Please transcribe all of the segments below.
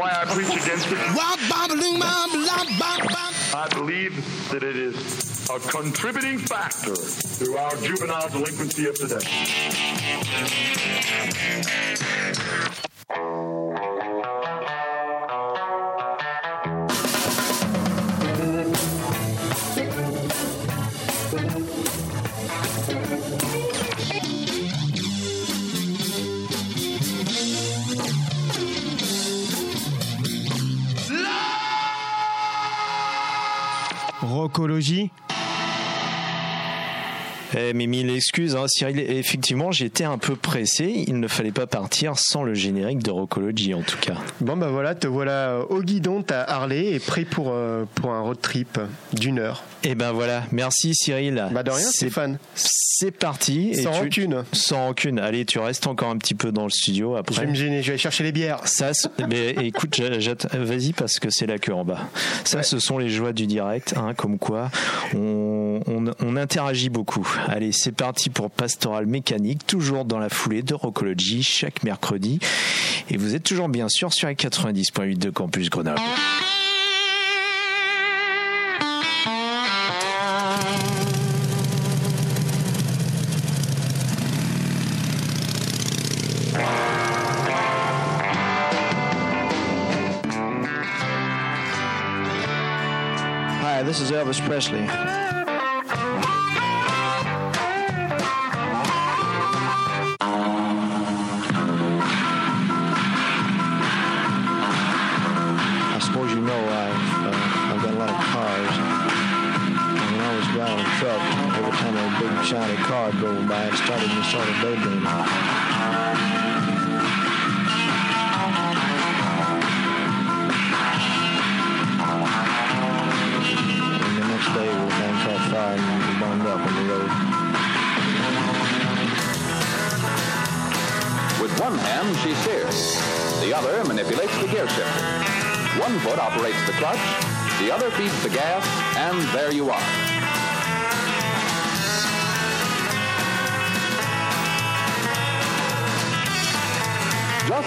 why I preach against it. I believe that it is a contributing factor to our juvenile delinquency of today. Rocologie Eh, mais mille excuses, hein, Cyril. Effectivement, j'étais un peu pressé. Il ne fallait pas partir sans le générique de Rocology, en tout cas. Bon bah voilà, te voilà au guidon, t'as Harley et prêt pour, euh, pour un road trip d'une heure. Et ben voilà, merci Cyril. Bah de rien, Stéphane. C'est parti. Sans Et tu- rancune. Sans rancune. Allez, tu restes encore un petit peu dans le studio Je après. vais me gêner, je vais aller chercher les bières. Ça, mais écoute, vas-y parce que c'est la queue en bas. Ça, ce sont les joies du direct, hein, comme quoi on, on- on interagit beaucoup. Allez, c'est parti pour Pastoral Mécanique, toujours dans la foulée de Rockology, chaque mercredi. Et vous êtes toujours bien sûr sur les 90.8 de Campus Grenoble. Hi, this is Elvis Presley. Shiny car drove by, it started me sort of daydreaming. And the next day, the thing caught fire and we burned up on the road. With one hand, she steers. The other manipulates the gear shifter. One foot operates the clutch, the other feeds the gas, and there you are.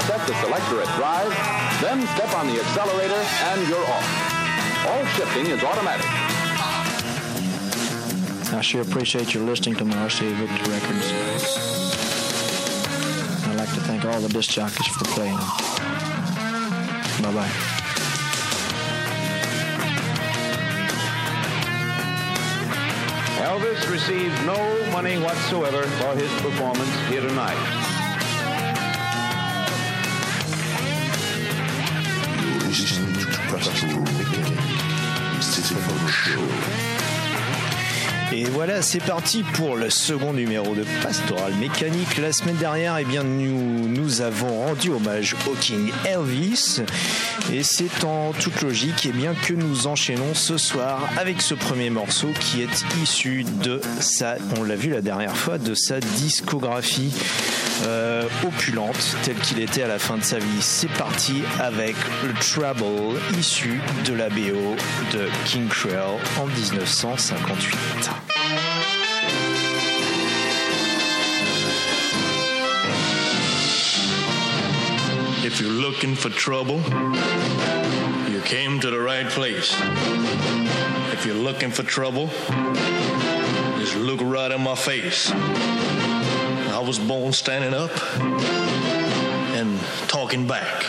Set the selector at drive, then step on the accelerator, and you're off. All shifting is automatic. I sure appreciate your listening to my RCA Victor records. I'd like to thank all the disc jockeys for playing them. Bye bye. Elvis received no money whatsoever for his performance here tonight. Et voilà, c'est parti pour le second numéro de Pastoral Mécanique. La semaine dernière, eh bien, nous, nous avons rendu hommage au King Elvis. Et c'est en toute logique eh bien, que nous enchaînons ce soir avec ce premier morceau qui est issu de sa, on l'a vu la dernière fois, de sa discographie euh, opulente telle qu'il était à la fin de sa vie. C'est parti avec le Trouble issu de la BO de King Cruel en 1958. If you're looking for trouble, you came to the right place. If you're looking for trouble, just look right in my face. I was born standing up and talking back.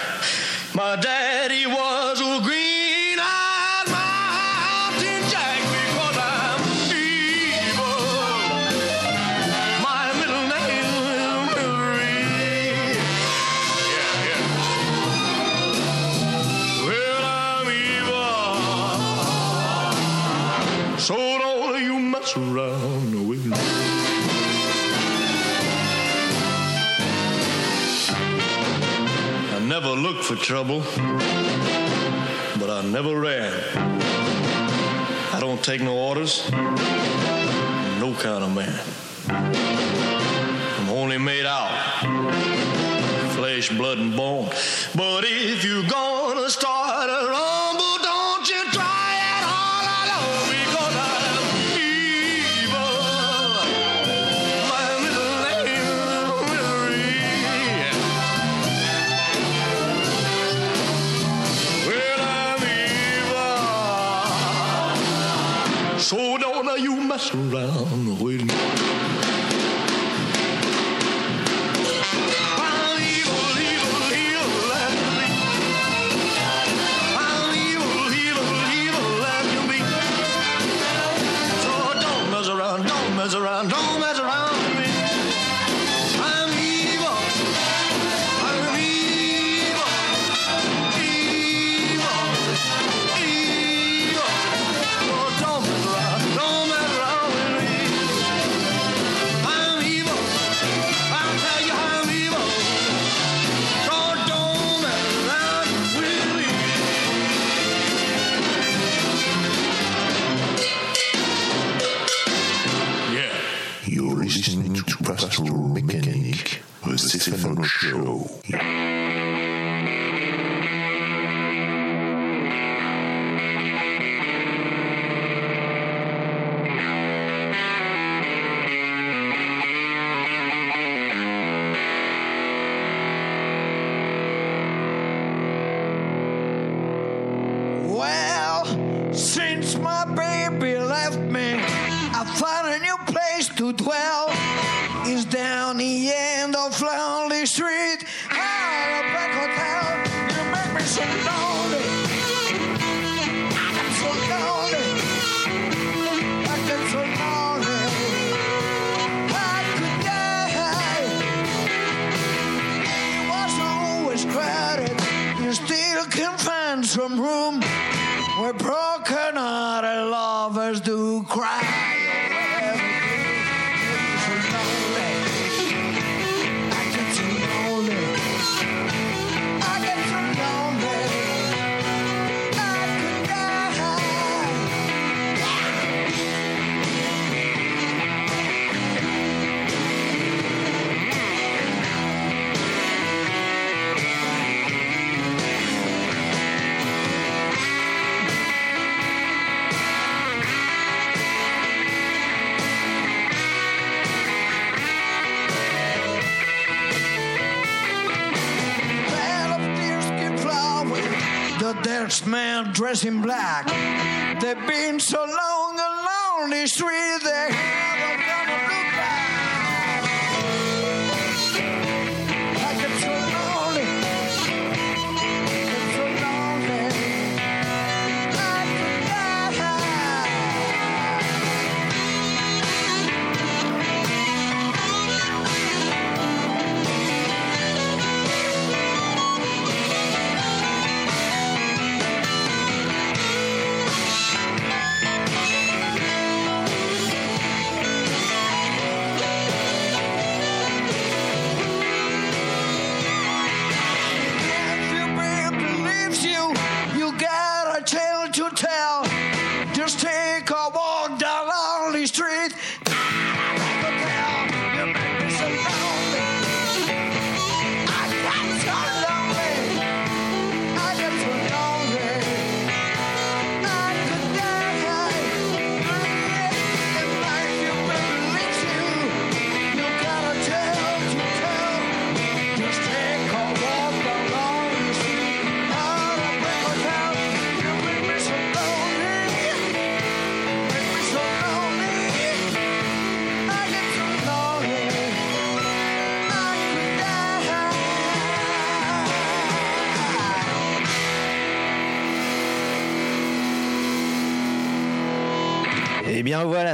My daddy was a for trouble, but I never ran. I don't take no orders, no kind of man. I'm only made out flesh, blood, and bone. But if you're gonna don't Show. Dead man dressed in black. They've been so long along the street,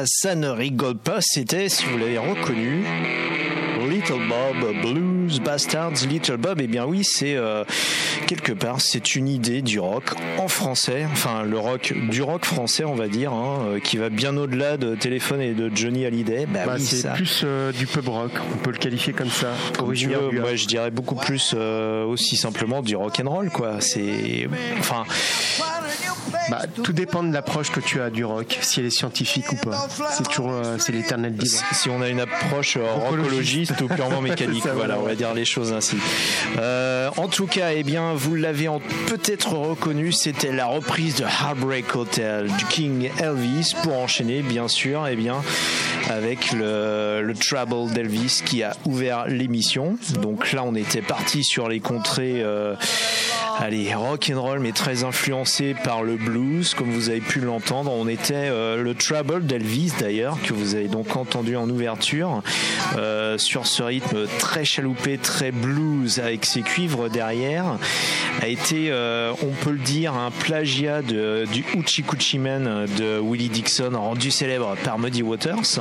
ça ne rigole pas, c'était, si vous l'avez reconnu, Little Bob, Blues Bastards, Little Bob, eh bien oui, c'est euh, quelque part, c'est une idée du rock en français, enfin le rock, du rock français on va dire, hein, euh, qui va bien au-delà de Téléphone et de Johnny Hallyday. Bah, Bah, oui, c'est ça. plus euh, du pub rock, on peut le qualifier comme ça. Comme tu veux, moi je dirais beaucoup plus euh, aussi simplement du rock and roll quoi. C'est enfin Bah, tout dépend de l'approche que tu as du rock, si elle est scientifique ou pas. C'est toujours euh, c'est l'éternel si, débat. si on a une approche euh, rockologiste ou purement mécanique, voilà. on va les choses ainsi. Euh, en tout cas, eh bien, vous l'avez peut-être reconnu, c'était la reprise de Heartbreak Hotel du King Elvis pour enchaîner, bien sûr, eh bien, avec le, le Trouble d'Elvis qui a ouvert l'émission. Donc là, on était parti sur les contrées. euh, Allez, rock and roll, mais très influencé par le blues, comme vous avez pu l'entendre. On était euh, le Trouble d'Elvis d'ailleurs, que vous avez donc entendu en ouverture, euh, sur ce rythme très chaloupé, très blues, avec ses cuivres derrière, a été, on peut le dire, un plagiat du Hoochie Coochie Man de Willie Dixon, rendu célèbre par Muddy Waters.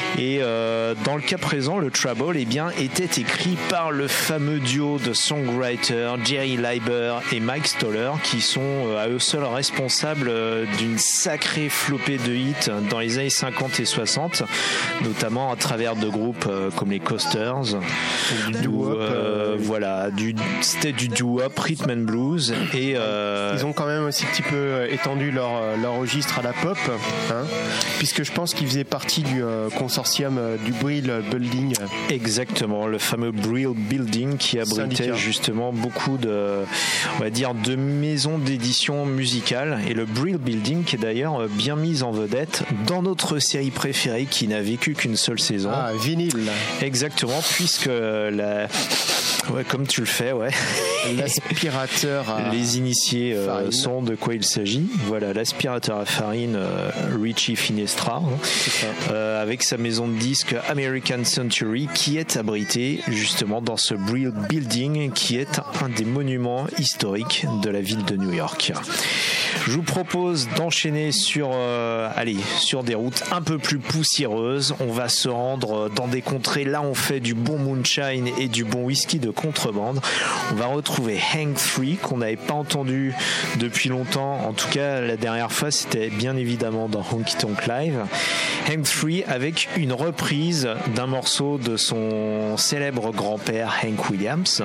Et euh, dans le cas présent, le Trouble eh bien, était écrit par le fameux duo de songwriters Jerry Leiber et Mike Stoller, qui sont euh, à eux seuls responsables euh, d'une sacrée flopée de hits dans les années 50 et 60, notamment à travers de groupes euh, comme les Coasters. Du ou, euh, voilà, du, c'était du doo-wop, rhythm and blues. Et, euh, Ils ont quand même aussi un petit peu étendu leur, leur registre à la pop, hein, puisque je pense qu'ils faisaient partie du euh, consortium euh, du Brill Building. Exactement, le fameux Brill Building qui abritait Syndicat. justement beaucoup de, on va dire, de maisons d'édition musicale. Et le Brill Building qui est d'ailleurs bien mis en vedette dans notre série préférée qui n'a vécu qu'une seule saison. Ah, vinyle. Exactement, puisque la... Ouais, comme tu le fais, ouais. L'aspirateur à Les initiés euh, sont de quoi il s'agit. Voilà, l'aspirateur à farine euh, Richie Finestra, hein, euh, avec sa maison de disques American Century, qui est abritée justement dans ce Brill Building, qui est un des monuments historiques de la ville de New York. Je vous propose d'enchaîner sur, euh, allez, sur des routes un peu plus poussiéreuses. On va se rendre dans des contrées. Là, on fait du bon moonshine et du bon whisky de contrebande. On va retrouver Hank 3 qu'on n'avait pas entendu depuis longtemps. En tout cas, la dernière fois, c'était bien évidemment dans Honky Tonk Live. Hank 3 avec une reprise d'un morceau de son célèbre grand-père Hank Williams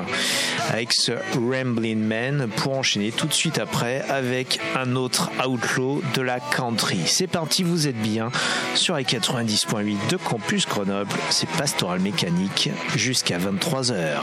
avec ce Ramblin' Man pour enchaîner tout de suite après avec un autre outlaw de la country. C'est parti, vous êtes bien sur les 90.8 de Campus Grenoble. C'est Pastoral Mécanique jusqu'à 23h.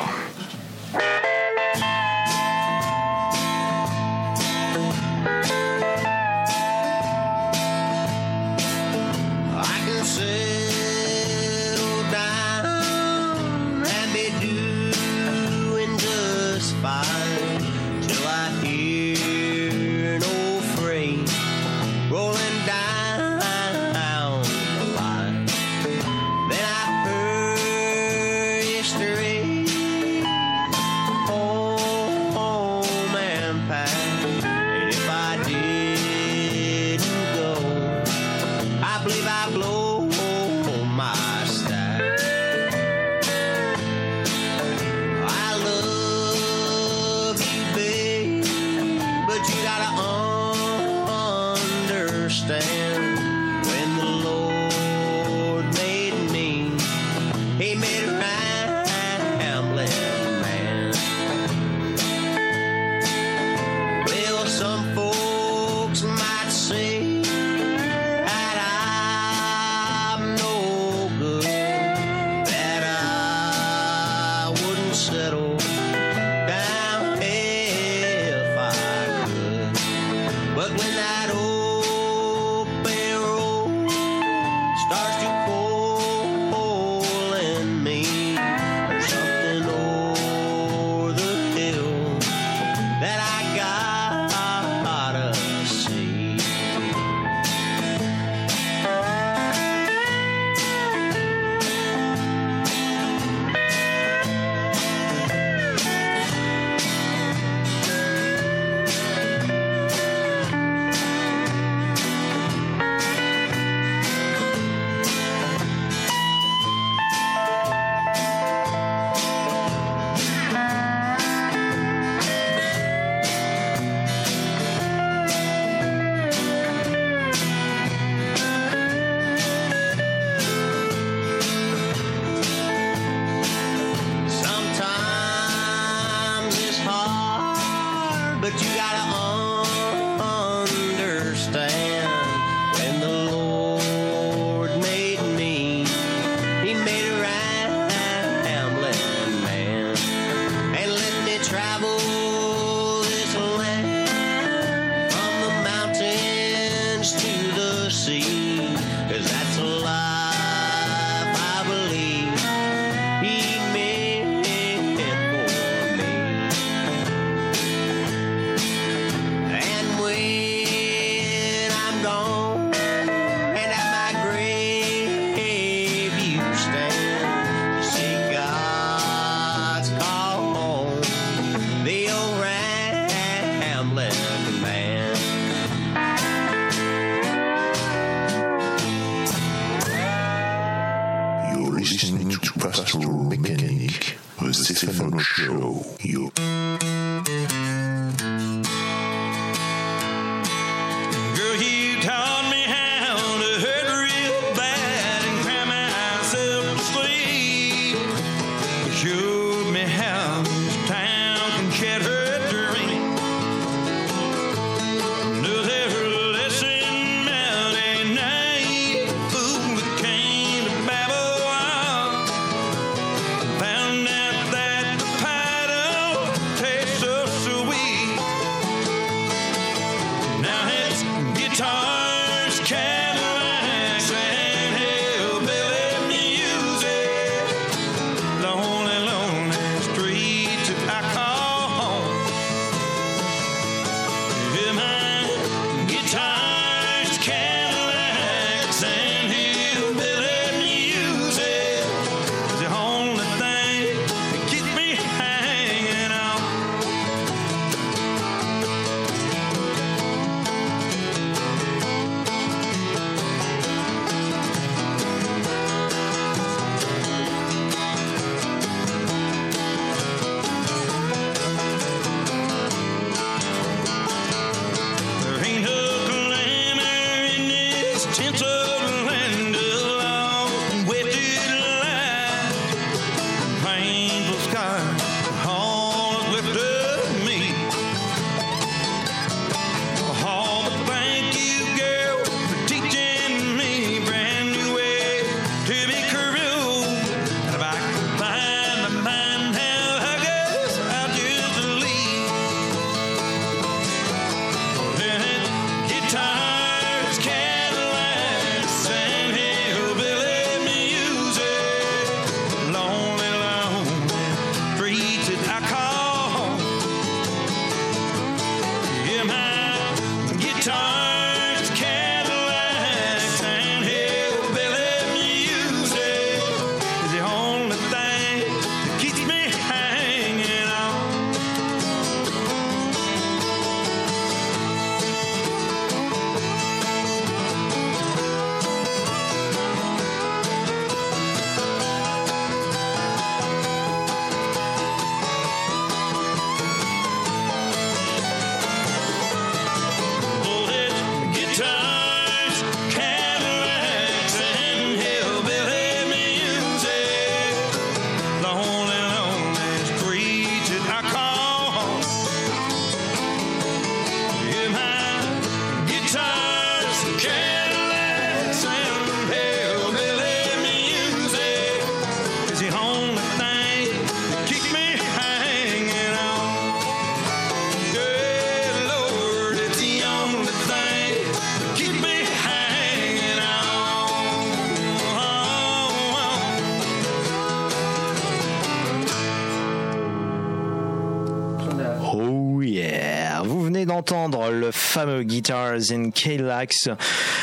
D'entendre le fameux Guitars in K-Lax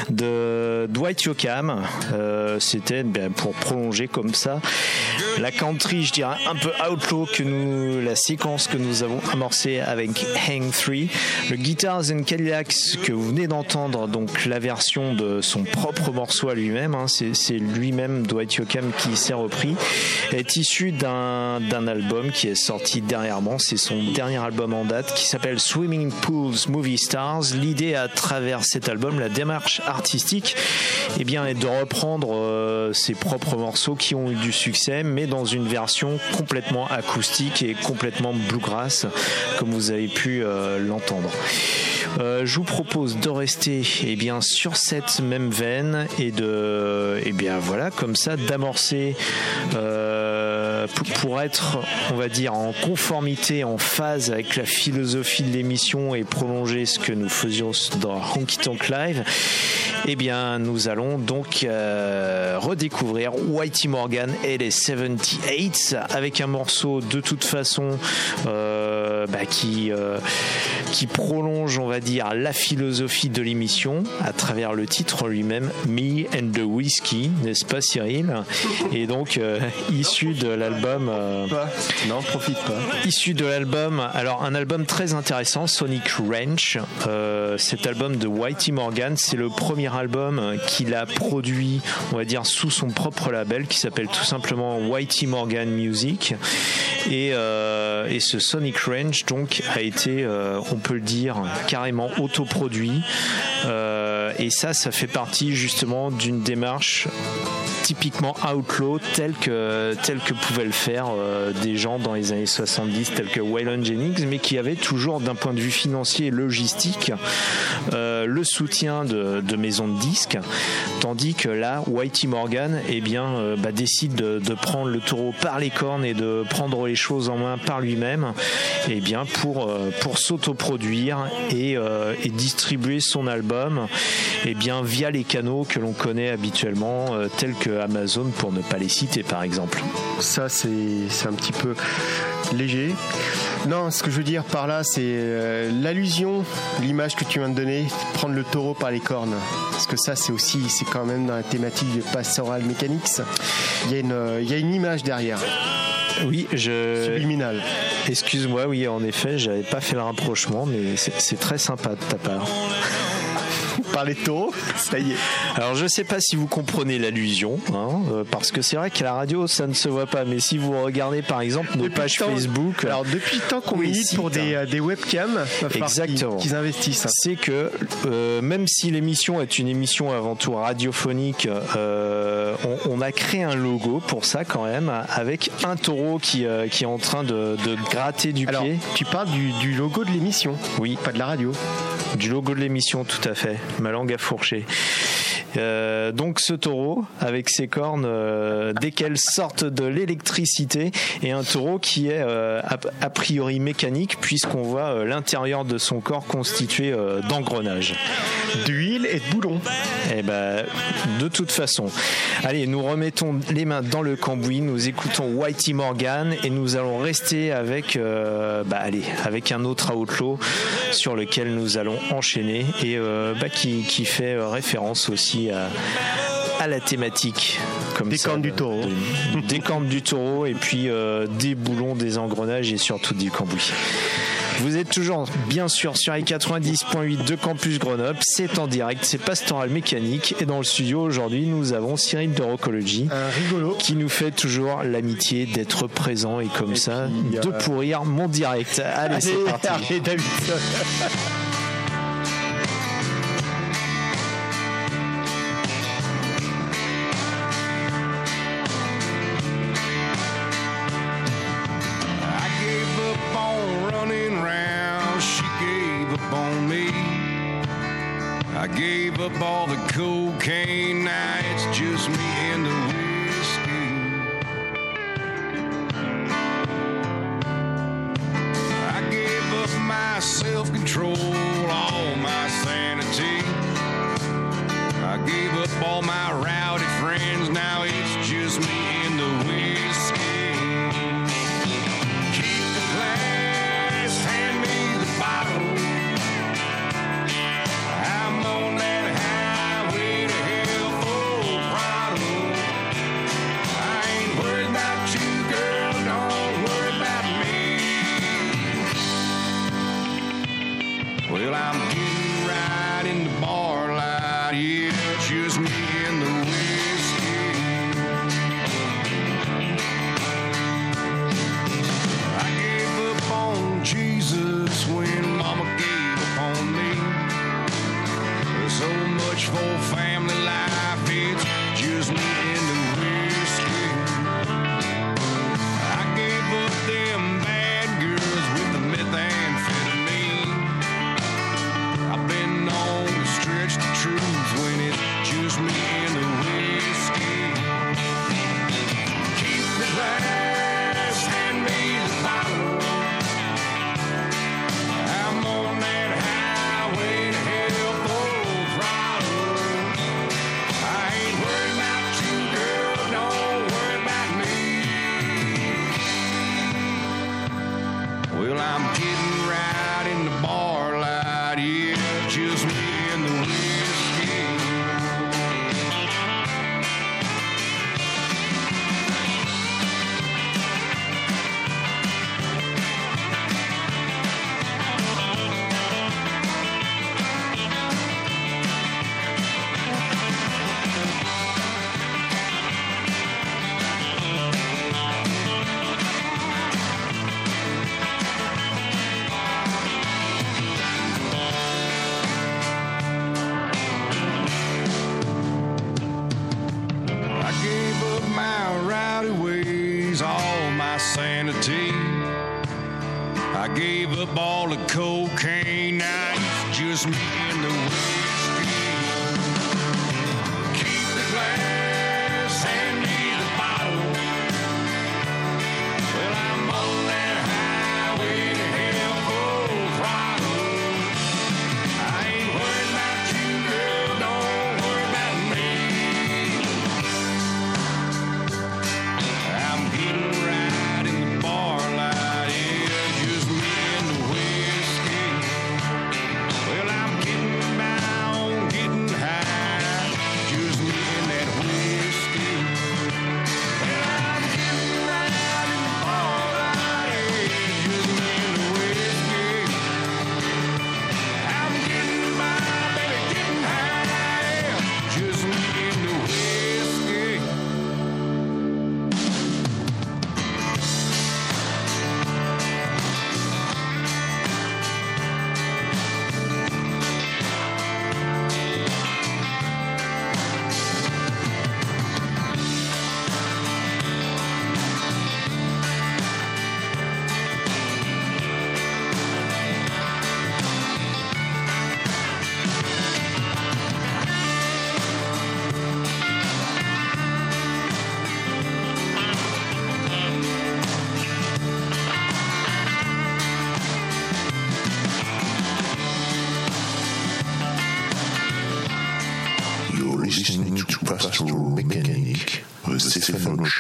de Dwight Yoakam. Euh, C'était ben, pour prolonger comme ça la country, je dirais un peu outlaw que nous, la séquence que nous avons amorcée avec Hang 3. Le Guitars in K-Lax que vous venez d'entendre, donc la version de son propre morceau à lui-même, hein, c'est lui-même Dwight Yoakam qui s'est repris, est issu d'un d'un album qui est sorti dernièrement. C'est son dernier album en date qui s'appelle Swimming Pools Movie Stars. L'idée à travers cet album, la démarche artistique, eh bien, est de reprendre euh, ses propres morceaux qui ont eu du succès, mais dans une version complètement acoustique et complètement bluegrass, comme vous avez pu euh, l'entendre. Euh, je vous propose de rester eh bien, sur cette même veine et de, eh bien, voilà, comme ça, d'amorcer euh, pour- pour être, on va dire, en conformité, en phase avec la philosophie de l'émission et prolonger ce que nous faisions dans Honky Tonk Live. Eh bien, nous allons donc euh, redécouvrir Whitey Morgan et les 78 avec un morceau de toute façon euh, bah, qui, euh, qui prolonge, on va dire, la philosophie de l'émission à travers le titre lui-même, Me and the Whiskey, n'est-ce pas Cyril? Et donc, euh, issu de l'album... euh, non, profite pas. Issu de l'album, alors un album très intéressant, Sonic Ranch. Euh, cet album de Whitey Morgan, c'est le premier album qu'il a produit, on va dire, sous son propre label qui s'appelle tout simplement Whitey Morgan Music. Et, euh, et ce Sonic Ranch, donc, a été, euh, peut le dire, carrément autoproduit. Euh, et ça, ça fait partie justement d'une démarche typiquement outlaw tel que pouvaient le faire euh, des gens dans les années 70 tels que Waylon Jennings mais qui avaient toujours d'un point de vue financier et logistique euh, le soutien de, de maisons de disques tandis que là Whitey Morgan eh bien euh, bah, décide de, prendre le taureau par les cornes et de prendre les choses en main par lui-même eh bien pour euh, pour s'autoproduire euh, et distribuer son album eh bien via les canaux que l'on connaît habituellement euh, tels que Amazon pour ne pas les citer par exemple. Ça, c'est un petit peu léger. Non, ce que je veux dire par là, c'est euh, l'allusion, l'image que tu viens de donner, prendre le taureau par les cornes. Parce que ça, c'est aussi, c'est quand même dans la thématique de Pastoral Mechanics. Il y a une, euh, il y a une image derrière. Oui, je. Subliminal. Excuse-moi, oui, en effet, j'avais pas fait le rapprochement, mais c'est c'est très sympa de ta part. Parler de taureau, ça y est. Alors je sais pas si vous comprenez l'allusion, hein, euh, parce que c'est vrai qu'à la radio ça ne se voit pas, mais si vous regardez par exemple nos pages temps- Facebook, Alors depuis le temps qu'on milite pour des, euh, des webcams, qu'ils- Exactement. qu'ils investissent. hein. c'est que euh, même si l'émission est une émission avant tout radiophonique, euh, on, on a créé un logo pour ça quand même, avec un taureau qui, euh, qui est en train de, de gratter du Alors, pied. tu parles du, du logo de l'émission, Oui, pas de la radio. du logo de l'émission, tout à fait. Ma langue a fourché. Euh, donc ce taureau avec ses cornes euh, dès qu'elles sortent de l'électricité et un taureau qui est euh, a, a priori mécanique puisqu'on voit l'intérieur de son corps constitué d'engrenages. D'huile et de boulons. Eh ben, de toute façon. Allez, nous remettons les mains dans le cambouis, nous écoutons Whitey Morgan et nous allons rester avec, bah, allez, avec un autre outlaw sur lequel nous allons enchaîner et bah, qui, qui fait référence aussi à, à la thématique. Comme Des ça, cornes de- du taureau. de- des cornes du taureau et puis euh, des boulons, des engrenages et surtout du cambouis. Vous êtes toujours bien sûr sur les 90.8 de Campus Grenoble, c'est en direct, c'est Pastoral Mécanique et dans le studio aujourd'hui nous avons Cyril de Rocology Un rigolo. qui nous fait toujours l'amitié d'être présent et comme ça puis, euh, de pourrir mon direct. Allez, c'est parti.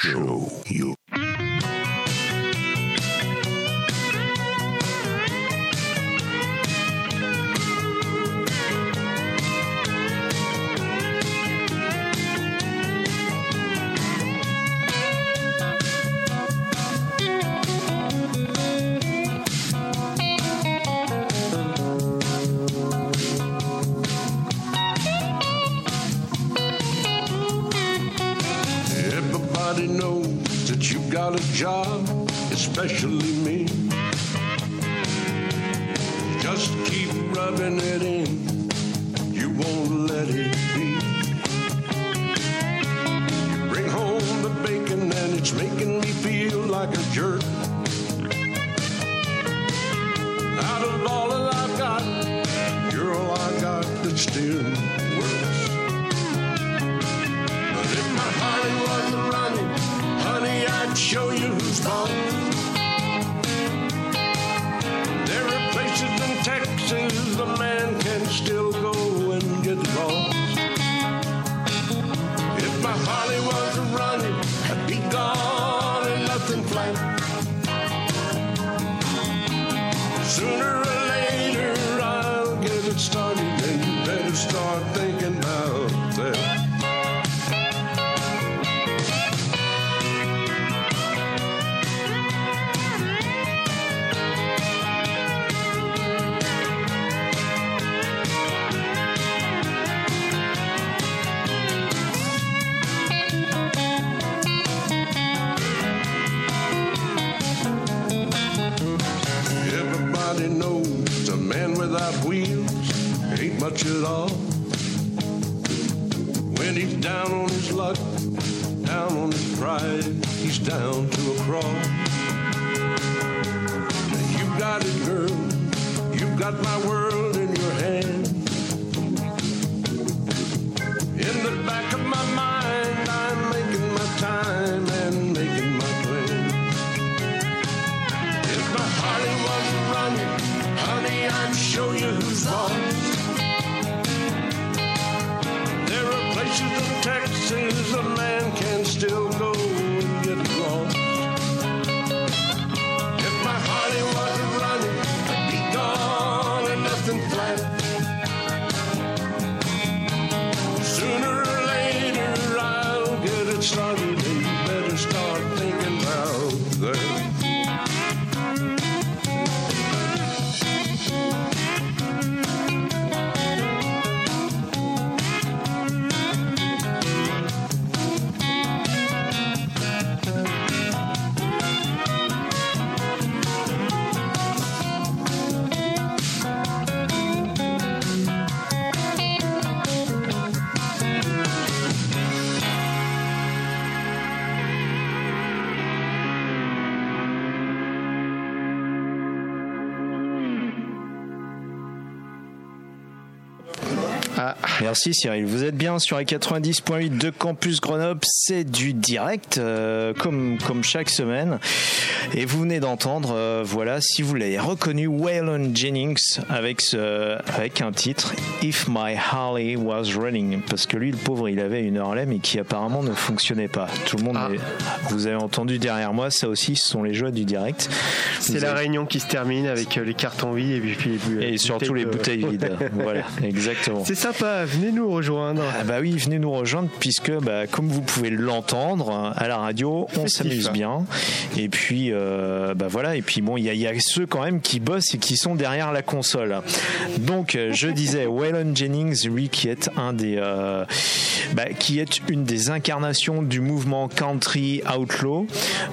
show you. much at. When he's down on his luck, down on his pride, he's down to a crawl. Now you got it, girl. You got my world. Merci Cyril. Vous êtes bien sur les 90.8 de Campus Grenoble. C'est du direct, euh, comme, comme chaque semaine. Et vous venez d'entendre, euh, voilà, si vous l'avez reconnu, Waylon Jennings avec, ce, avec un titre If My Harley Was Running. Parce que lui, le pauvre, il avait une Harley, mais qui apparemment ne fonctionnait pas. Tout le monde, Ah. est- vous avez entendu derrière moi, ça aussi, ce sont les joies du direct. C'est la avez- réunion qui se termine avec euh, les cartons vides et puis, puis, Et surtout les bouteilles vides. voilà, exactement. C'est sympa, venez nous rejoindre. Ah bah oui, venez nous rejoindre puisque bah, comme vous pouvez l'entendre à la radio, on s'amuse bien. Et puis euh, bah voilà, et puis bon, il y, a- il y a ceux quand même qui bossent et qui sont derrière la console. Donc euh, je disais Waylon Jennings, lui qui est un des euh, bah, qui est une des incarnations du mouvement country outlaw.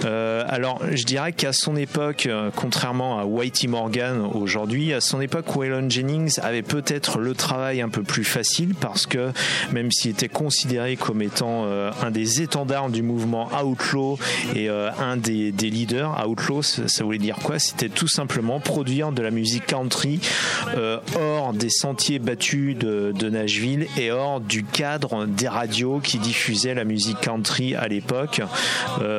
Euh, alors je dirais qu'à son époque, contrairement à Whitey Morgan aujourd'hui, à son époque, Waylon Jennings avait peut-être le travail un peu plus facile parce que même s'il était considéré comme étant euh, un des étendards du mouvement outlaw et euh, un des, leaders, outlaw, ça, voulait dire quoi? C'était tout simplement produire de la musique country euh, hors des sentiers battus de, de Nashville et hors du cadre des radios qui diffusaient la musique country à l'époque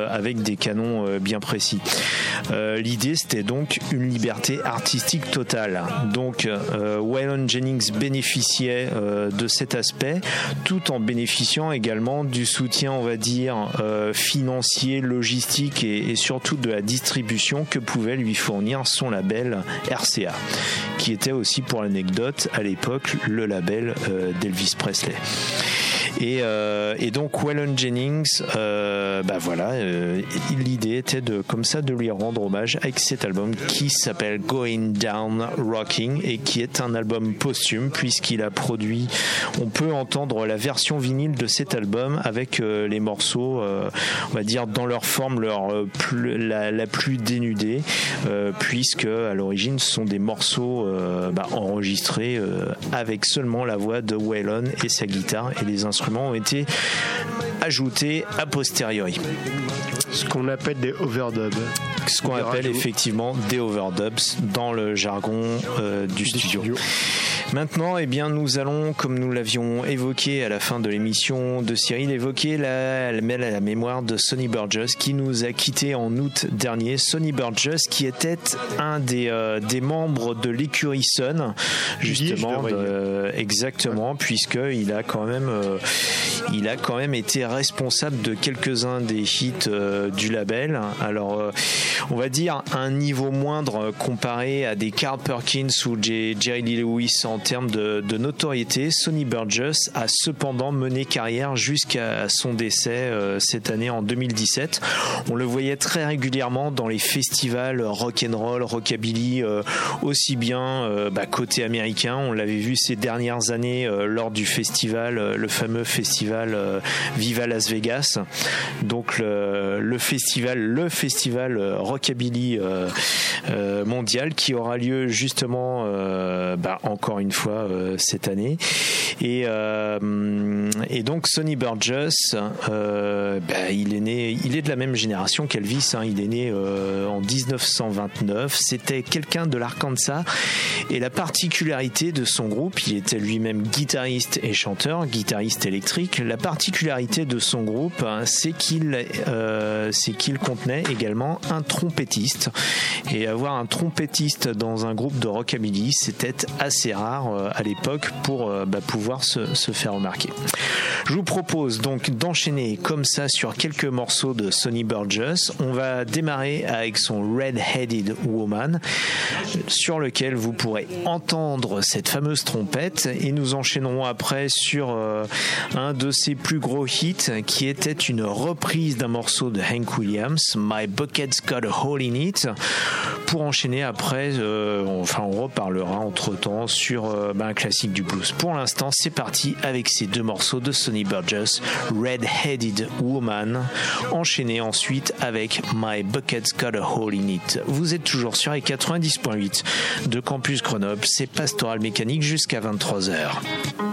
avec des canons bien précis. L'idée c'était donc une liberté artistique totale. Donc Waylon Jennings bénéficiait de cet aspect tout en bénéficiant également du soutien, on va dire, euh, financier, logistique et, surtout de la distribution que pouvait lui fournir son label RCA, qui était aussi pour l'anecdote à l'époque le label euh, d'Elvis Presley. Et, euh, et donc Waylon Jennings, euh, bah voilà, euh, l'idée était de lui rendre hommage avec cet album qui s'appelle Going Down Rocking et qui est un album posthume puisqu'il a produit. On peut entendre la version vinyle de cet album avec les morceaux, on va dire dans leur forme la, plus dénudée, puisque à l'origine ce sont des morceaux bah, enregistrés avec seulement la voix de Waylon et sa guitare et les instruments ont été ajoutés a posteriori. Ce qu'on appelle des overdubs. Ce qu'on appelle effectivement des overdubs dans le jargon euh, du studio. Maintenant, eh bien, nous allons, comme nous l'avions évoqué à la fin de l'émission de Cyril, évoquer la, la, la mémoire de Sonny Burgess qui nous a quittés en août dernier. Sonny Burgess qui était un des, euh, des membres de l'écurie Sun, justement, de- exactement, puisque il a quand même, euh, il a quand même été responsable de quelques-uns des hits euh, du label. Alors, euh, on va dire un niveau moindre euh, comparé à des Carl Perkins ou J- Jerry Lee Lewis en termes de, notoriété. Sonny Burgess a cependant mené carrière jusqu'à son décès euh, cette année en 2017. On le voyait très régulièrement dans les festivals rock and roll, rockabilly, euh, aussi bien euh, bah, côté américain. On l'avait vu ces dernières années lors du festival, le fameux festival Viva Las Vegas. Donc le, festival, le festival rockabilly mondial qui aura lieu justement, bah, encore une fois euh, cette année. Et, euh, et donc Sonny Burgess, euh, bah, il est né, il est de la même génération qu'Elvis. hein. il est né en 1929. C'était quelqu'un de l'Arkansas. Et la particularité de son groupe, il était lui-même guitariste et chanteur, guitariste électrique. La particularité de son groupe, hein, c'est qu'il euh, qu'il contenait également un trompettiste. Et avoir un trompettiste dans un groupe de rockabilly, c'était assez rare euh, à l'époque pour euh, bah, pouvoir se, faire remarquer. Je vous propose donc d'enchaîner comme ça sur quelques morceaux de Sonny Burgess. On va démarrer avec son Red-Headed Woman, sur lequel vous pourrez entendre cette fameuse trompette, et nous enchaînerons après sur euh, un de ses plus gros hits, qui était une reprise d'un morceau de Hank Williams, My Bucket's Got a Hole in It, pour enchaîner après, enfin on reparlera entre temps sur euh, bah, un classique du blues. Pour l'instant, c'est parti avec ces deux morceaux de Sonny Burgess, Red-Headed Woman, enchaîné ensuite avec My Bucket's Got a Hole in It. Vous êtes toujours sur les 90.8 de Campus Grenoble, c'est Pastoral Mécanique jusqu'à 23h.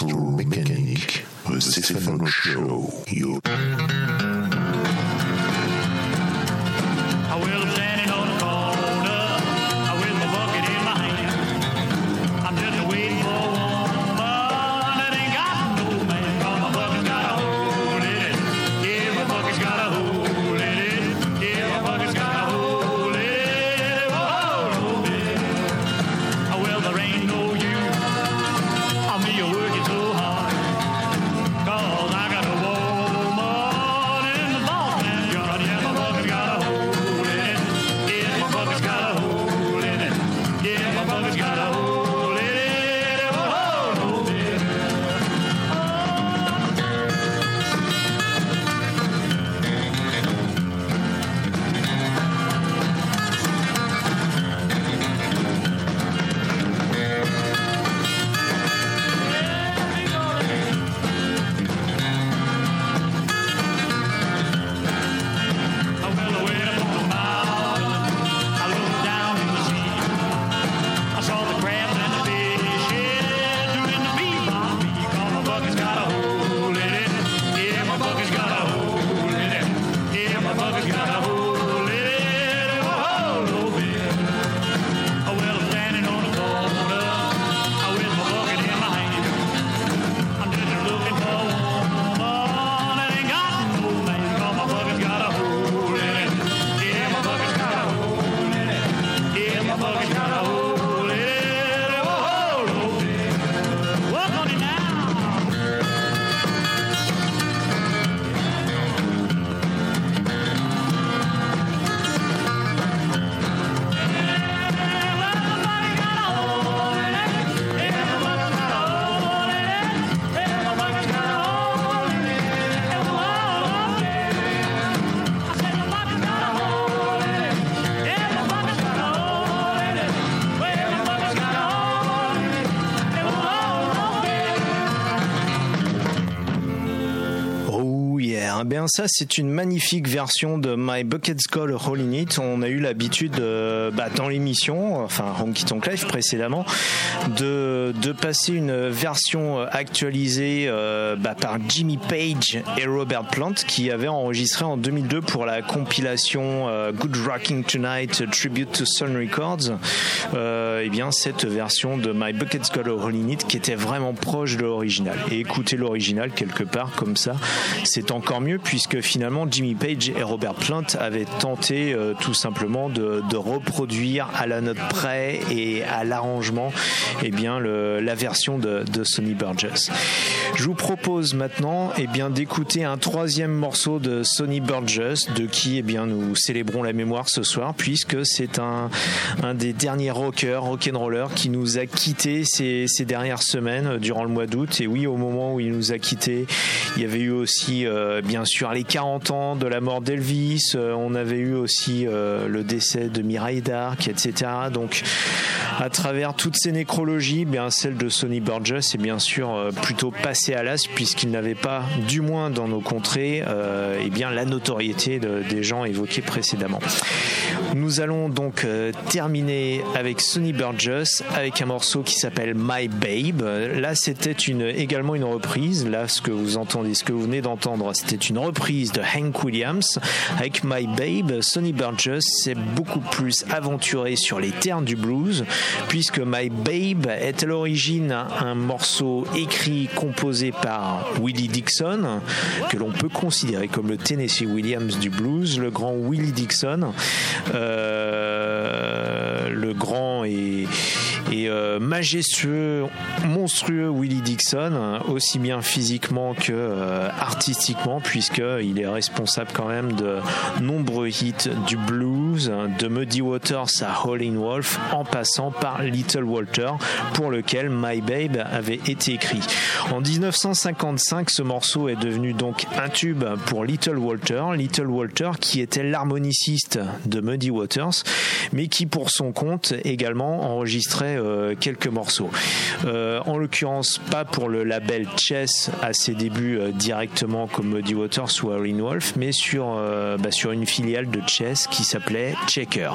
To Pastoral Mechanic, the Stefano Show. You bien ça c'est une magnifique version de My Bucket's Got a Hole in It. On a eu l'habitude euh, bah, dans l'émission, enfin Honky Tonk Live précédemment, de, de passer une version euh, actualisée euh, bah, par Jimmy Page et Robert Plant qui avaient enregistré en 2002 pour la compilation Good Rocking Tonight Tribute to Sun Records. Euh, eh bien cette version de My Bucket's Got a Hole in It qui était vraiment proche de l'original. Et écouter l'original quelque part comme ça, c'est encore mieux puisque finalement Jimmy Page et Robert Plant avaient tenté euh, tout simplement de, reproduire à la note près et à l'arrangement eh bien la version de, de Sonny Burgess. Je vous propose maintenant eh bien d'écouter un troisième morceau de Sonny Burgess de qui eh bien nous célébrons la mémoire ce soir puisque c'est un, un des derniers rockers, rock'n'rollers qui nous a quittés ces, dernières semaines durant le mois d'août et oui au moment où il nous a quittés il y avait eu aussi euh, bien sûr les 40 ans de la mort d'Elvis euh, on avait eu aussi euh, le décès de Mireille Dark etc donc à travers toutes ces nécrologies bien celle de Sonny Burgess est bien sûr euh, plutôt passée à l'as puisqu'il n'avait pas du moins dans nos contrées euh, eh bien la notoriété de- des gens évoqués précédemment nous allons donc terminer avec Sonny Burgess avec un morceau qui s'appelle My Babe. Là, c'était une, également une reprise. Là, ce que vous entendez, ce que vous venez d'entendre, c'était une reprise de Hank Williams avec My Babe. Sonny Burgess s'est beaucoup plus aventuré sur les terres du blues puisque My Babe est à l'origine un morceau écrit, composé par Willie Dixon, que l'on peut considérer comme le Tennessee Williams du blues, le grand Willie Dixon, euh, le grand et, et, euh, majestueux, monstrueux Willie Dixon, aussi bien physiquement que euh, artistiquement, puisqu'il est responsable quand même de nombreux hits du blues, de Muddy Waters à Howlin' Wolf, en passant par Little Walter, pour lequel My Babe avait été écrit. En 1955, ce morceau est devenu donc un tube pour Little Walter. Little Walter qui était l'harmoniciste de Muddy Waters, mais qui pour son compte également enregistrait euh, quelques morceaux. Euh, en l'occurrence, pas pour le label Chess à ses débuts euh, directement comme Muddy Waters ou Howlin' Wolf, mais sur, bah, sur une filiale de Chess qui s'appelait Checker,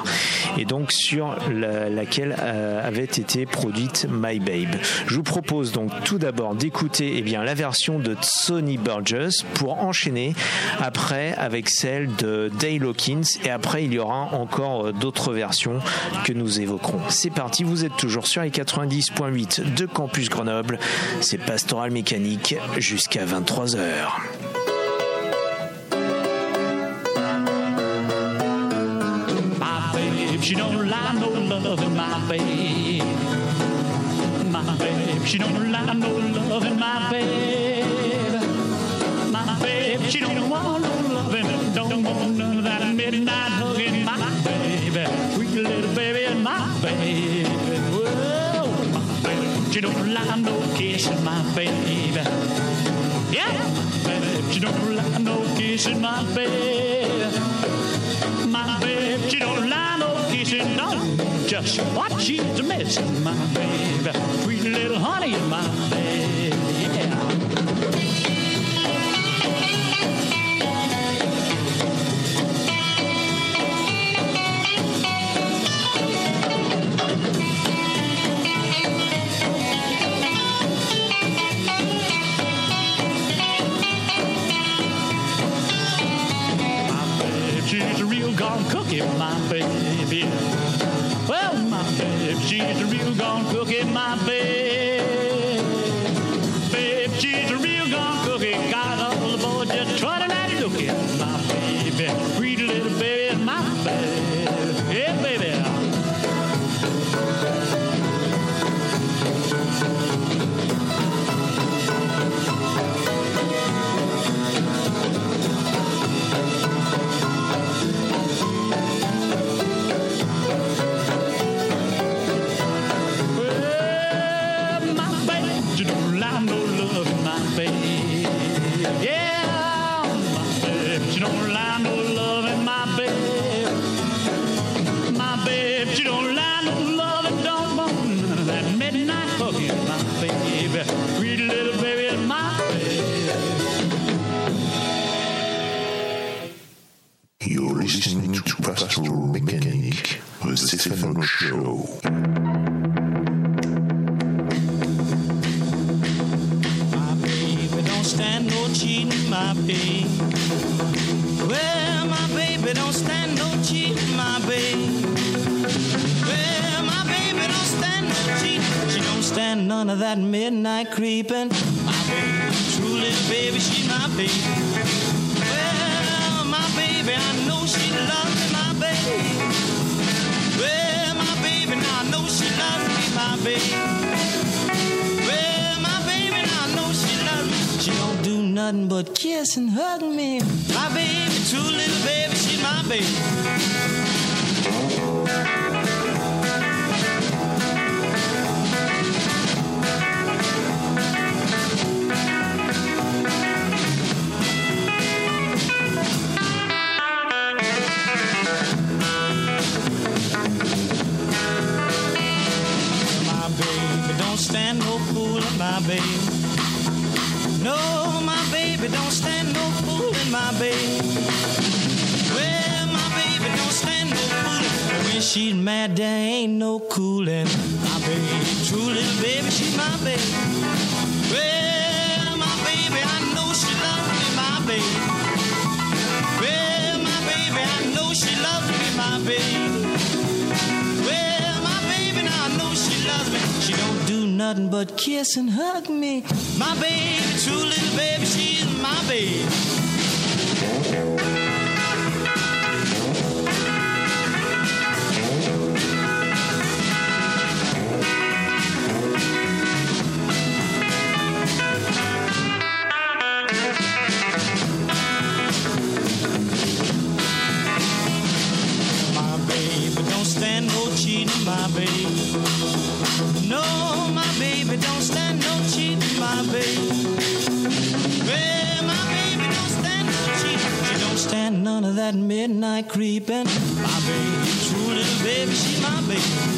et donc sur la- laquelle avait été produite My Babe. Je vous propose donc tout d'abord d'écouter eh bien, la version de Sonny Burgess pour enchaîner après avec celle de Dale Hawkins et après il y aura encore d'autres versions que nous évoquerons. C'est parti, vous êtes toujours sur les 90.8 de Campus Grenoble. C'est Pastoral Mécanique jusqu'à 23h. My babe, she don't lie no love in my babe. My babe, she don't lie no love in my babe. My babe, she don't want no loving, don't want none of that midnight hugging. My baby, sweet little baby, my baby. She don't lie no kissing, my baby. Yeah, baby, she don't lie no kissing, my baby. My babe, she don't lie no kissing, no. Just what she's missing, my baby. Sweet little honey, my baby. Show. baby don't stand no cheating, my baby. Well, my baby don't stand no cheating, my baby. Well, my baby don't stand no cheating. She don't stand none of that midnight creeping. My baby, little baby, she my baby. Well, my baby, I Well, my baby, I know she loves me. She don't do nothing but kiss and hug me. My baby, true little baby, she's my baby. mad, there ain't no cooling. My baby, true little baby, she my baby. Well, my baby, I know she loves me, my baby. Well, my baby, I know she loves me, my baby. Well, my baby, now I know she loves me. She don't do nothing but kiss and hug me. My baby, true little baby, she's my baby. My baby. No, my baby don't stand no cheating, my baby. Well, my baby don't stand no cheating. She don't stand none of that midnight creeping. My baby, true little baby, she my baby.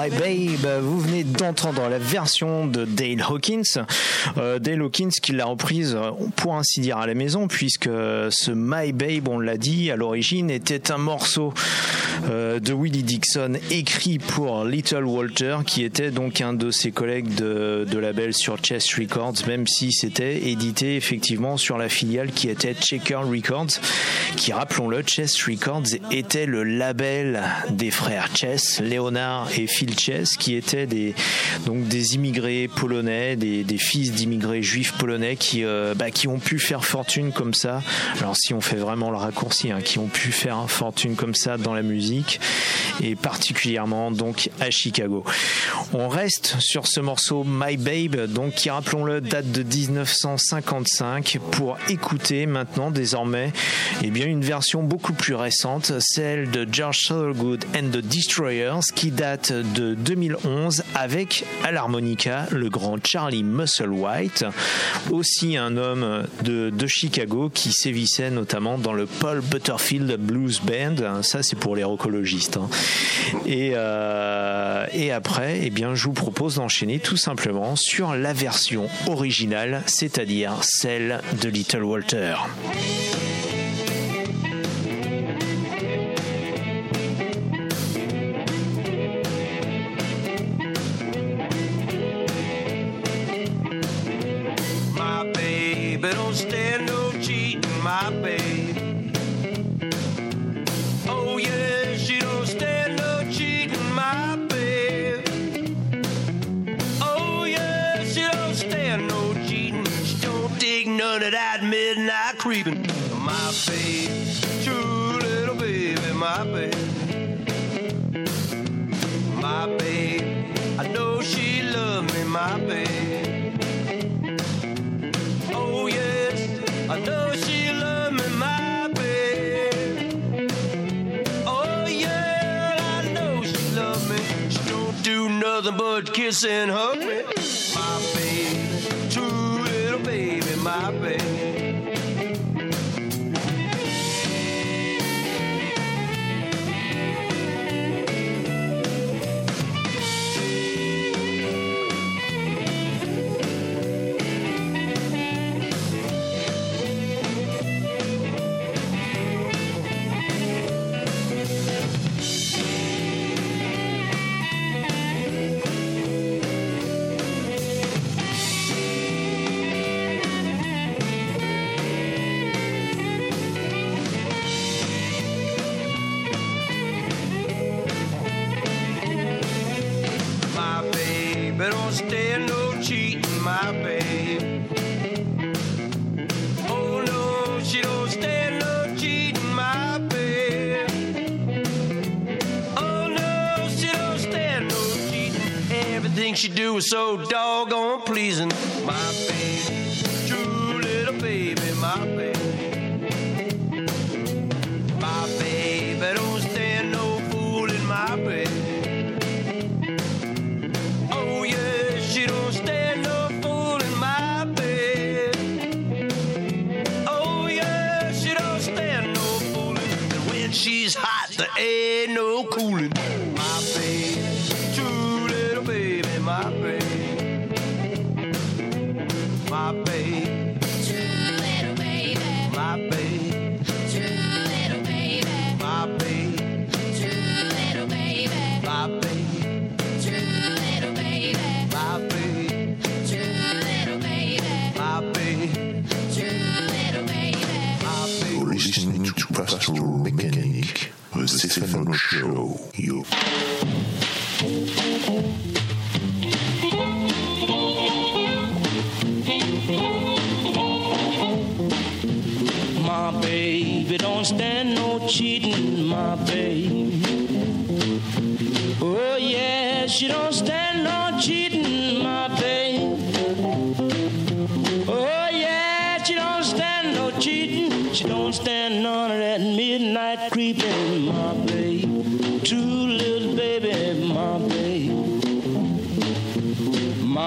My Babe, vous venez d'entendre la version de Dale Hawkins. Euh, Dale Hawkins qui l'a reprise euh, pour ainsi dire à la maison puisque ce My Babe, on l'a dit, à l'origine était un morceau euh, de Willie Dixon écrit pour Little Walter qui était donc un de ses collègues de, label sur Chess Records même si c'était édité effectivement sur la filiale qui était Checker Records qui rappelons-le Chess Records était le label des frères Chess, Leonard et Phil Chess qui étaient des, donc des immigrés polonais, des, des fils d'immigrés juifs polonais qui, euh, bah, qui ont pu faire fortune comme ça. Alors si on fait vraiment le raccourci, hein, qui ont pu faire fortune comme ça dans la musique et particulièrement donc à Chicago. On reste sur ce morceau My Babe, donc qui rappelons-le date de 1955 pour écouter maintenant désormais eh bien une version beaucoup plus récente, celle de George Thorogood and the Destroyers qui date de 2011 avec à l'harmonica le grand Charlie Musselwhite, aussi un homme de, de Chicago qui sévissait notamment dans le Paul Butterfield Blues Band, ça c'est pour les hein. Et, euh, et après, eh bien, je vous propose d'enchaîner tout simplement sur la version originale, c'est-à-dire celle de Little Walter.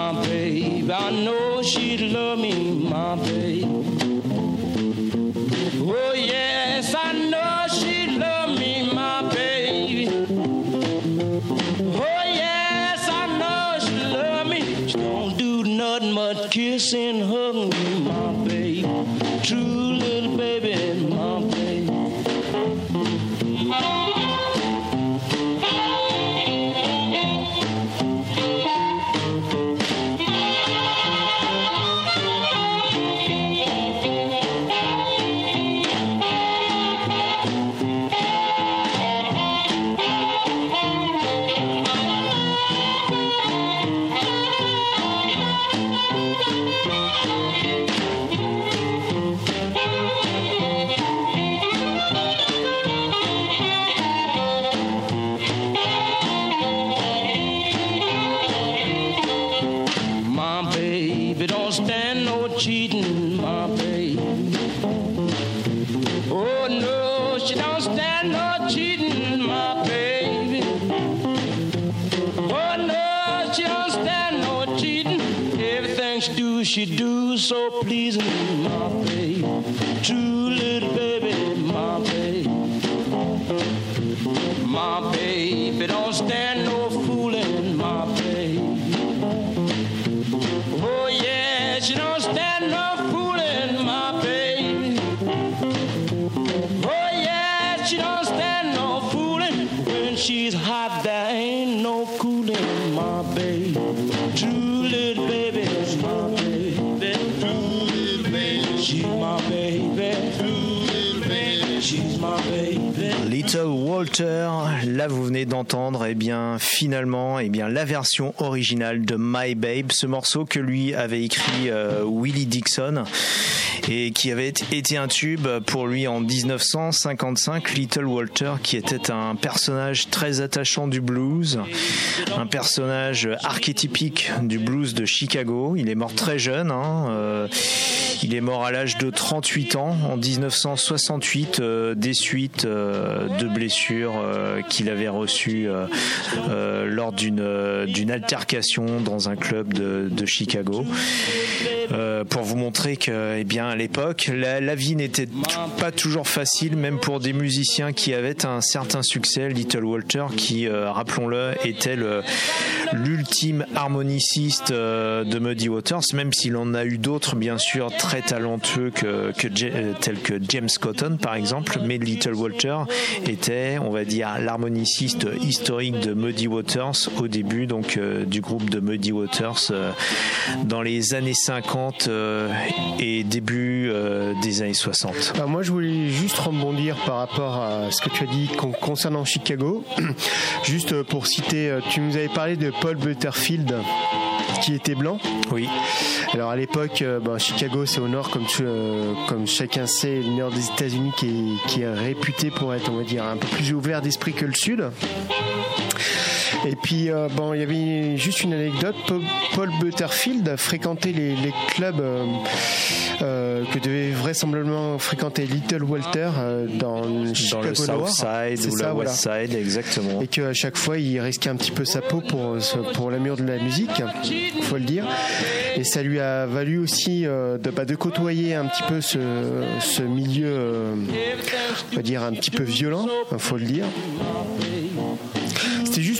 My baby, I know she'd love me, my baby. Oh yes, venez d'entendre eh bien finalement eh bien la version originale de My Babe, ce morceau que lui avait écrit euh, Willie Dixon et qui avait été un tube pour lui en 1955, Little Walter qui était un personnage très attachant du blues, un personnage archétypique du blues de Chicago. Il est mort très jeune, hein, euh, il est mort à l'âge de 38 ans en 1968 euh, des suites euh, de blessures qu'il avait reçues lors d'une d'une altercation dans un club de Chicago. Euh, pour vous montrer que, eh bien, à l'époque, la, vie n'était pas toujours facile, même pour des musiciens qui avaient un certain succès. Little Walter, qui, euh, rappelons-le, était l'ultime harmoniciste euh, de Muddy Waters, même s'il en a eu d'autres, bien sûr, très talentueux tels que James Cotton, par exemple. Mais Little Walter était, on va dire, l'harmoniciste historique de Muddy Waters au début, donc, du groupe de Muddy Waters dans les années 50 euh, et début euh, des années 60. Ah, moi, je voulais juste rebondir par rapport à ce que tu as dit con- concernant Chicago. Juste euh, pour citer, euh, tu nous avais parlé de Paul Butterfield qui était blanc. Oui. Alors à l'époque, euh, ben, Chicago, c'est au nord, comme, tu- euh, comme chacun sait, le nord des États-Unis qui est, qui est réputé pour être, on va dire, un peu plus ouvert d'esprit que le sud. Et puis, euh, bon, il y avait juste une anecdote. Paul- Butterfield fréquentait les, les clubs euh, euh, que devait vraisemblablement fréquenter Little Walter dans, le South. Side ou ça, voilà. West Side, exactement. Et qu'à chaque fois, il risquait un petit peu sa peau pour, pour l'amour de la musique, faut le dire. Et ça lui a valu aussi de, bah, de côtoyer un petit peu ce, ce milieu, on va dire, un petit peu violent, faut le dire.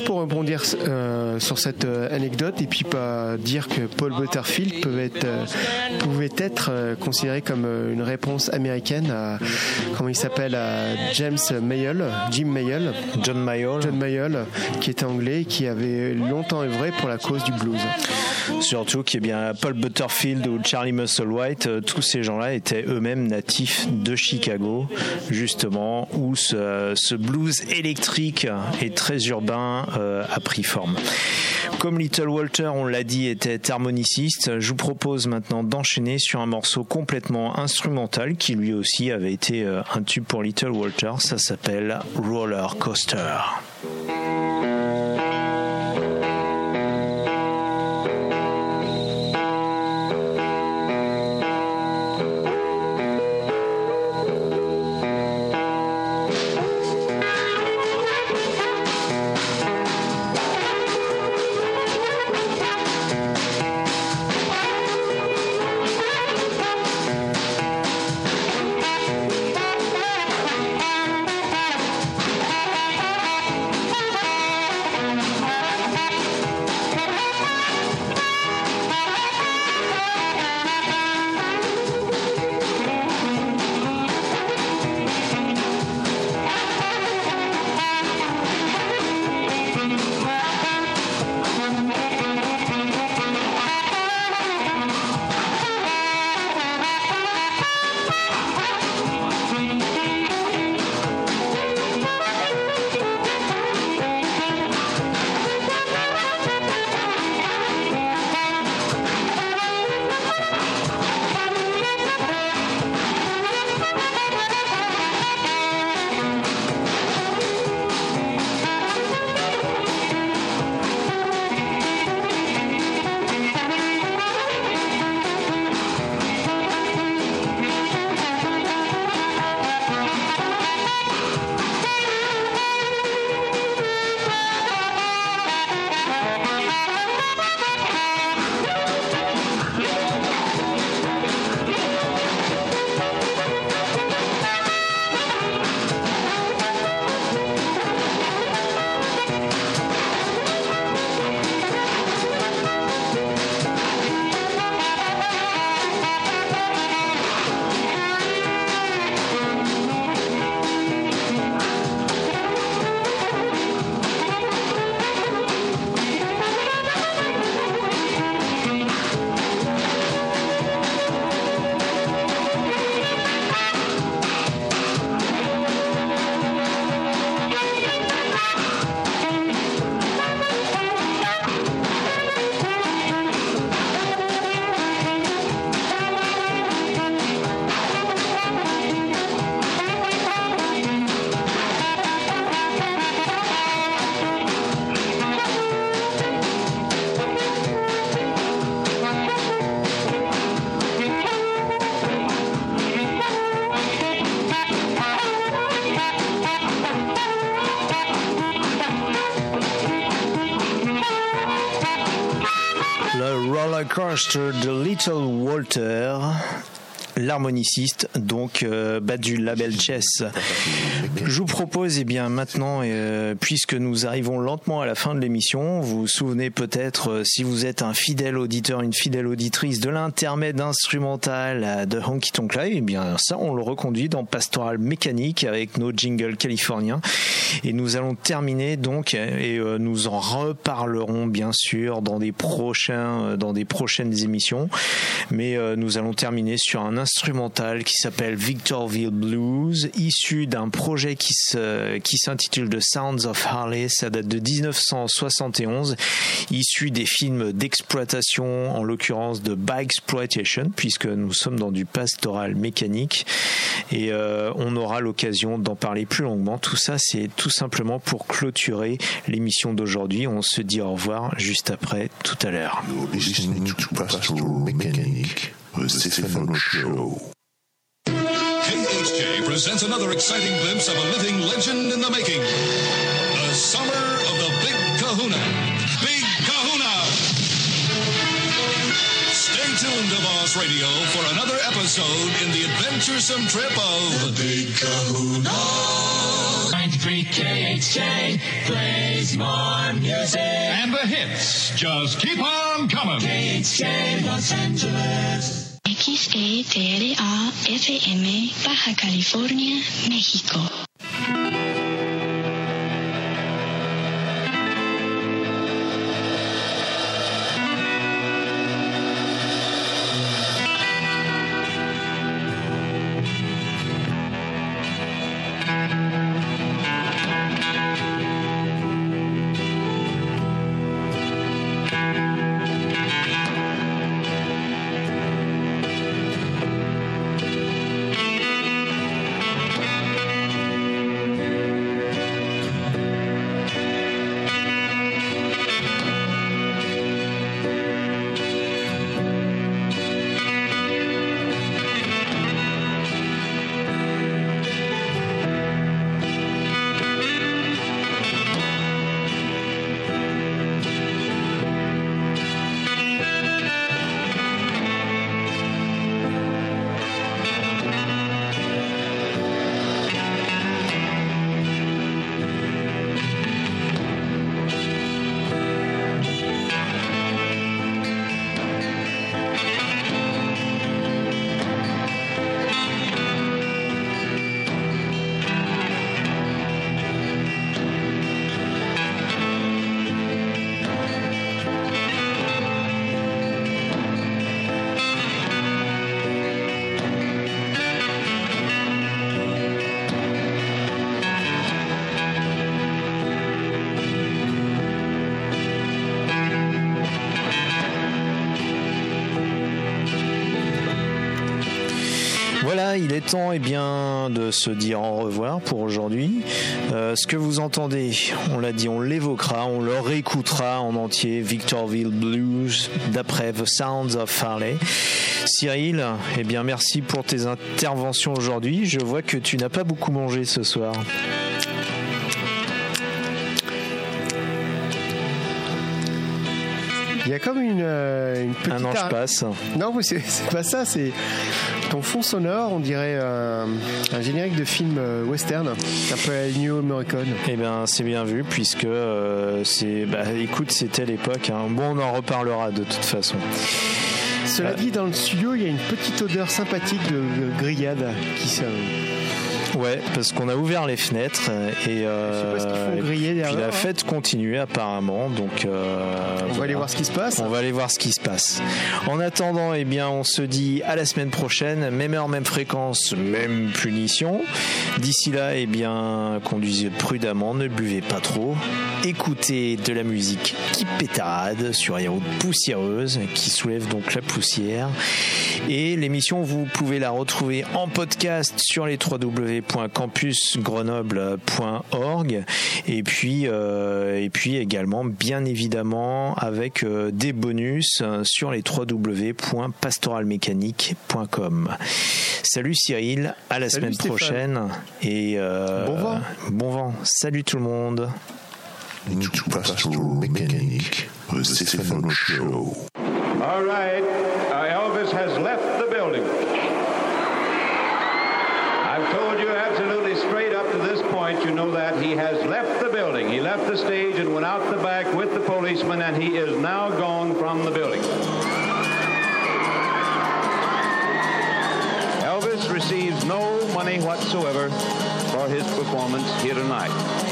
Juste pour rebondir euh, sur cette euh, anecdote et puis pas dire que Paul Butterfield pouvait être, euh, pouvait être considéré comme une réponse américaine à comment il s'appelle à James Mayall, Jim Mayall, John Mayall, John Mayall, qui était anglais et qui avait longtemps œuvré pour la cause du blues. Surtout a bien Paul Butterfield ou Charlie Musselwhite, tous ces gens-là étaient eux-mêmes natifs de Chicago, justement, où ce, ce blues électrique et très urbain euh, a pris forme. Comme Little Walter, on l'a dit, était harmoniciste, je vous propose maintenant d'enchaîner sur un morceau complètement instrumental qui lui aussi avait été euh, un tube pour Little Walter. Ça s'appelle Roller Coaster. Roller coaster de Little Walter. L'harmoniciste, donc euh, bas du label Chess. Je vous propose, eh bien, maintenant, euh, puisque nous arrivons lentement à la fin de l'émission, vous vous souvenez peut-être, euh, si vous êtes un fidèle auditeur, une fidèle auditrice de l'intermède instrumental euh, de Honky Tonk Live, eh bien, ça, on le reconduit dans Pastoral Mécanique avec nos jingles californiens. Et nous allons terminer donc, et nous en reparlerons bien sûr dans des prochains, dans des prochaines émissions. Mais nous allons terminer sur un instrumental qui s'appelle Victorville Blues, issu d'un projet qui se, qui s'intitule The Sounds of Harley. Ça date de 1971, issu des films d'exploitation, en l'occurrence de Bike Exploitation, puisque nous sommes dans du pastoral mécanique. Et euh, on aura l'occasion d'en parler plus longuement. Tout ça, c'est tout simplement pour clôturer l'émission d'aujourd'hui. On se dit au revoir juste après, tout à l'heure. The Stefano Show. KHJ presents another exciting glimpse of a living legend in the making. The summer of the Big Kahuna. Big Kahuna! Stay tuned to Boss Radio for another episode in the adventuresome trip of The Big Kahuna. 93 KHJ plays more music. And the hits just keep on coming. KHJ Los Angeles. XETRA FM Baja California, México. Il est temps eh bien, de se dire au revoir pour aujourd'hui. Euh, ce que vous entendez, on l'a dit, on l'évoquera, on le réécoutera en entier. Victorville Blues, d'après The Sounds of Farley. Cyril, eh bien, merci pour tes interventions aujourd'hui. Je vois que tu n'as pas beaucoup mangé ce soir. Il y a comme une, euh, une petite. Un ange passe. Non, c'est pas ça, c'est ton fond sonore, on dirait un, un générique de film euh, western, un peu à New Morricone. Eh bien, c'est bien vu puisque euh, c'est, bah, écoute, c'était l'époque. hein. Bon, on en reparlera de toute façon. Cela dit, dans le studio, il y a une petite odeur sympathique de, de grillade qui se. Ouais, parce qu'on a ouvert les fenêtres et, euh, qu'ils font et griller puis derrière, la hein. fête continue apparemment. Donc, euh, On va aller voir ce qui se passe. On va aller voir ce qui se passe. En attendant, eh bien, on se dit à la semaine prochaine, même heure, même fréquence, même punition. D'ici là, eh bien, conduisez prudemment, ne buvez pas trop. Écoutez de la musique qui pétarade sur les routes poussiéreuses, qui soulève donc la poussière. Et l'émission, vous pouvez la retrouver en podcast sur les www.campusgrenoble.org et puis euh, et puis également bien évidemment avec euh, des bonus euh, sur les www.pastoralmécanique.com. Salut Cyril, à la Salut semaine Stéphane. prochaine et euh, Bon vent. Bon vent. Salut tout le monde. Into Pastoral Mechanic, the Stephen Show. All right. Point, you know that he has left the building. He left the stage and went out the back with the policeman, and he is now gone from the building. Elvis receives no money whatsoever for his performance here tonight.